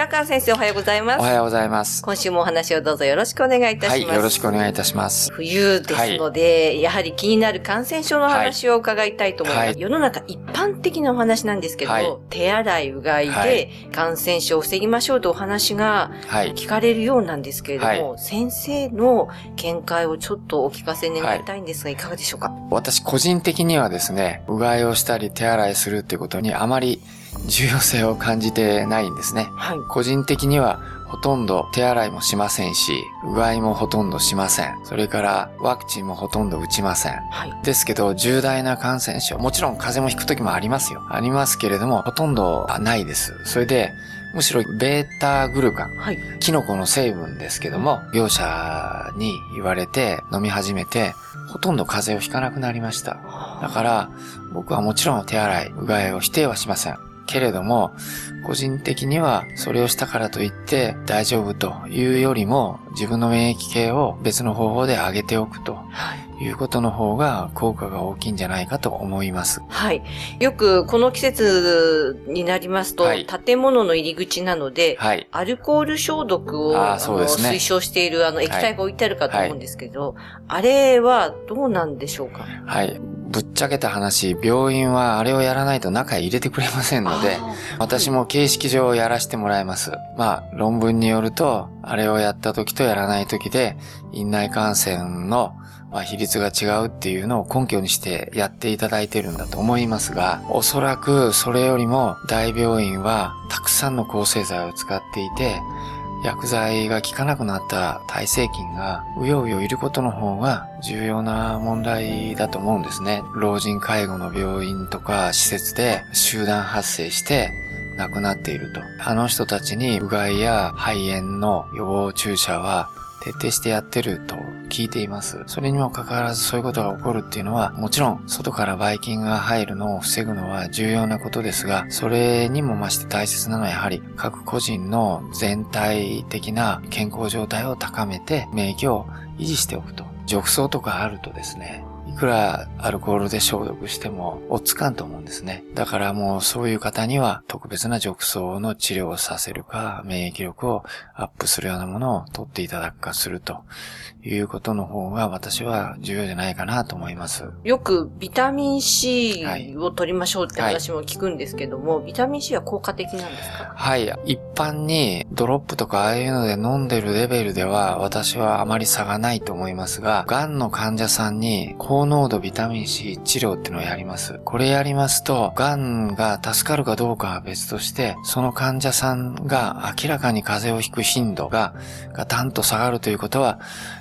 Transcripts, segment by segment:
白川先生おはようございます。おはようございます。今週もお話をどうぞよろしくお願いいたします、はい、よろしくお願いいたします。冬ですので、やはり気になる感染症の話を伺いたいと思います。はい。世の中一般的なお話なんですけど、はい。手洗い、うがいはでい。感染症を防ぎましょうとお話がはい。聞かれるようなんですけれども、は先生の見解をちょっとお聞かせ願いたいんですが、い、かがでしょうか？私個人的にはですね、うがいをしたり手洗いするってことにあまり重要性を感じてないんですね。はい。個人的にはほとんど手洗いもしませんし、うがいもほとんどしません。それからワクチンもほとんど打ちません。はい。ですけど、重大な感染症、もちろん風邪もひく時もありますよ。ありますけれども、ほとんどないです。それで、むしろベータグルカン、はい。キノコの成分ですけども、業者に言われて飲み始めて、ほとんど風邪をひかなくなりました。だから、僕はもちろん手洗い、うがいを否定はしません。けれども、個人的にはそれをしたからといって大丈夫というよりも、自分の免疫系を別の方法で上げておくとはい。いうことの方が効果が大きいんじゃないかと思います。はい。よくこの季節になりますと、はい建物の入り口なので、はい。アルコール消毒をねの推奨しているあの液体が置いてあるかと思うんですけど、あれはどうなんでしょうか？はい。ぶっちゃけた話、病院はあれをやらないと中へ入れてくれませんので、私も形式上やらせてもらいます。まあ、論文によると、あれをやった時とやらない時で、院内感染の、まあ、比率が違うっていうのを根拠にしてやっていただいてるんだと思いますが、おそらくそれよりも大病院はたくさんの抗生剤を使っていて、薬剤が効かなくなった耐性菌がうようよいることの方が重要な問題だと思うんですね。老人介護の病院とか施設で集団発生して亡くなっていると。あの人たちにうがいや肺炎の予防注射は徹底してやってると聞いています。それにもかかわらずそういうことが起こるっていうのは、もちろん外からばい菌が入るのを防ぐのは重要なことですが、それにも増して大切なのはやはり各個人の全体的な健康状態を高めて免疫を維持しておくと。褥瘡とかあるとですね、いくらアルコールで消毒しても落ち着かんと思うんですね。だからもうそういう方には特別な褥瘡の治療をさせるか、免疫力をアップするようなものを取っていただくかするということの方が私は重要じゃないかなと思います。よくビタミン C はいを取りましょうって話も聞くんですけども、ビタミン C は効果的なんですか？はい。一般にドロップとかああいうので飲んでるレベルでは私はあまり差がないと思いますが、癌の患者さんに高濃度ビタミン C 治療っていうのをやります。これやりますと、癌が助かるかどうかは別として、その患者さんが明らかに風邪をひく頻度がガタンと下がるということは、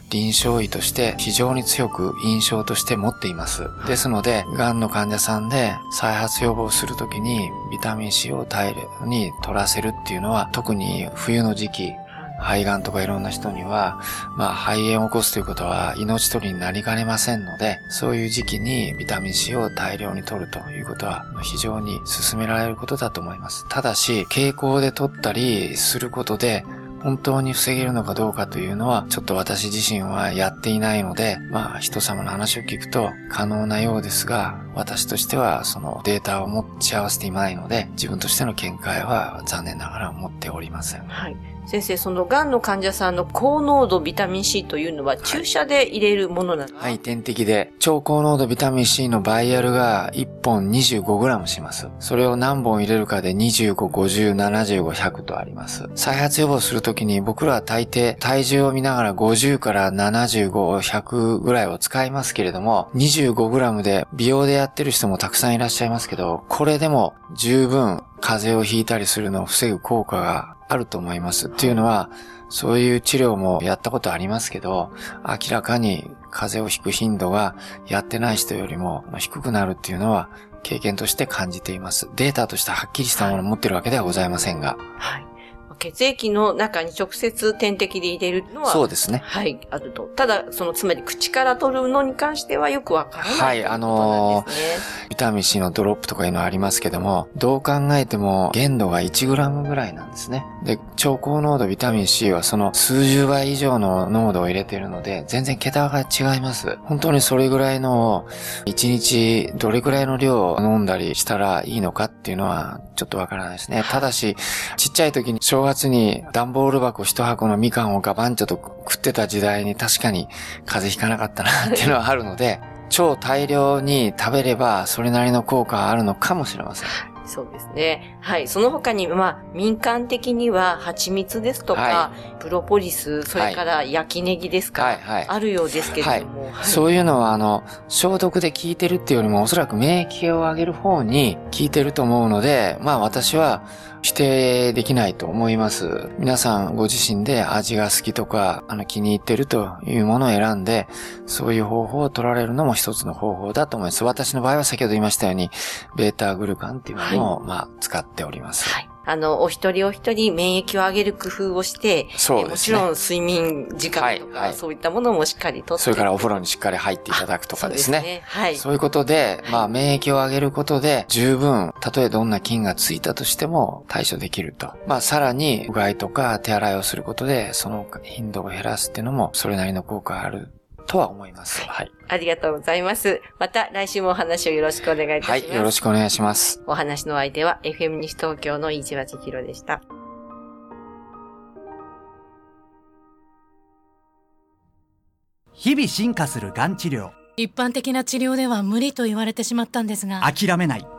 臨床医として非常に強く印象として持っています。ですので、癌の患者さんで再発予防するときにビタミン C を大量に取らせるっていうのは、特に冬の時期、肺がんとかいろんな人には、まあ肺炎を起こすということは命取りになりかねませんので、そういう時期にビタミン C を大量に取るということは非常に進められることだと思います。ただし、傾向で取ったりすることで、本当に防げるのかどうかというのは、ちょっと私自身はやっていないので、まあ人様の話を聞くと可能なようですが、私としてはそのデータを持ち合わせていないので、自分としての見解は残念ながら持っておりません。はい。先生、その癌の患者さんの高濃度ビタミン C というのは注射で入れるものなんですか、はい、点滴で、超高濃度ビタミン C のバイアルが1本 25g します。それを何本入れるかで25、50、75、100とあります。再発予防するときに僕らは大抵体重を見ながら50から75、100ぐらいを使いますけれども、25g で美容でやってる人もたくさんいらっしゃいますけど、これでも十分風邪をひいたりするのを防ぐ効果があると思います。っていうのは、そういう治療もやったことありますけど、明らかに風邪をひく頻度がやってない人よりも低くなるっていうのは経験として感じています。データとしてはっきりしたものを持ってるわけではございませんが。はい。血液の中に直接点滴で入れるのは、そうですね。はい、あると。ただ、その、つまり口から取るのに関してはよくわからない、ね、はい、あのー、ビタミン C のドロップとかいうのはありますけども、どう考えても限度が 1g ぐらいなんですね。で、超高濃度ビタミン C はその数十倍以上の濃度を入れているので、全然桁が違います。本当にそれぐらいの、1日どれぐらいの量を飲んだりしたらいいのかっていうのは、ちょっとわからないですね。ただし、ちっちゃい時に正月に段ボール箱一箱のみかんをガバンチョと食ってた時代に確かに風邪ひかなかったなっていうのはあるので、超大量に食べればそれなりの効果があるのかもしれません。そうですね。はい。その他に、まあ、民間的には、蜂蜜ですとか、はい、プロポリス、それから焼きネギですか、はいはい、あるようですけれども、はい、そういうのは、あの、消毒で効いてるっていうよりも、おそらく免疫を上げる方に効いてると思うので、まあ私は、否定できないと思います。皆さんご自身で味が好きとか、あの気に入ってるというものを選んで、そういう方法を取られるのも一つの方法だと思います。私の場合は先ほど言いましたように、ベータグルカンっていうものを、はい、まあ、使っております。はいあの、お一人お一人免疫を上げる工夫をして、そうですね。もちろん睡眠時間とか、はいはい、そういったものもしっかりとって。それからお風呂にしっかり入っていただくとかですね。そうですね。はい。そういうことで、まあ、免疫を上げることで、十分、たとえどんな菌がついたとしても対処できると。まあ、さらに、うがいとか手洗いをすることで、その頻度を減らすっていうのも、それなりの効果があるとは思います。はい。ありがとうございます。また来週もお話をよろしくお願いいたします。はい、よろしくお願いします。お話の相手は FM 西東京の飯島千尋でした。日々進化するがん治療。一般的な治療では無理と言われてしまったんですが。諦めない。